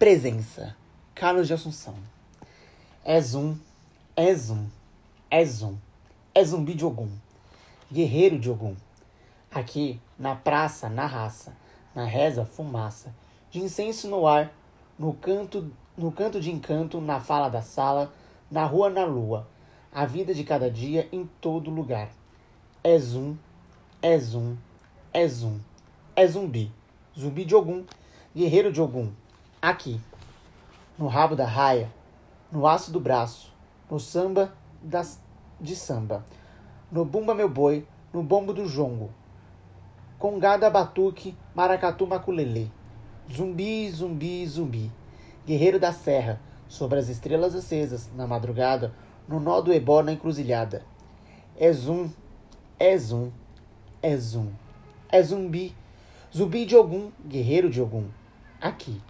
Presença. Carlos de Assunção. És um, és um, és um. É zumbi de Ogum. Guerreiro de Ogum. Aqui, na praça, na raça. Na reza, fumaça. De incenso no ar. No canto, no canto de encanto, na fala da sala. Na rua, na lua. A vida de cada dia em todo lugar. És um, és um, és um. É zumbi. Zumbi de Ogum. Guerreiro de Ogum. Aqui. No rabo da raia. No aço do braço. No samba das, de samba. No bumba meu boi. No bombo do jongo. Congada batuque. Maracatu maculelê. Zumbi, zumbi, zumbi. Guerreiro da serra. Sobre as estrelas acesas. Na madrugada. No nó do ebó na encruzilhada. És um, és um, és um. É zumbi. Zumbi de Ogum, guerreiro de Ogum. Aqui.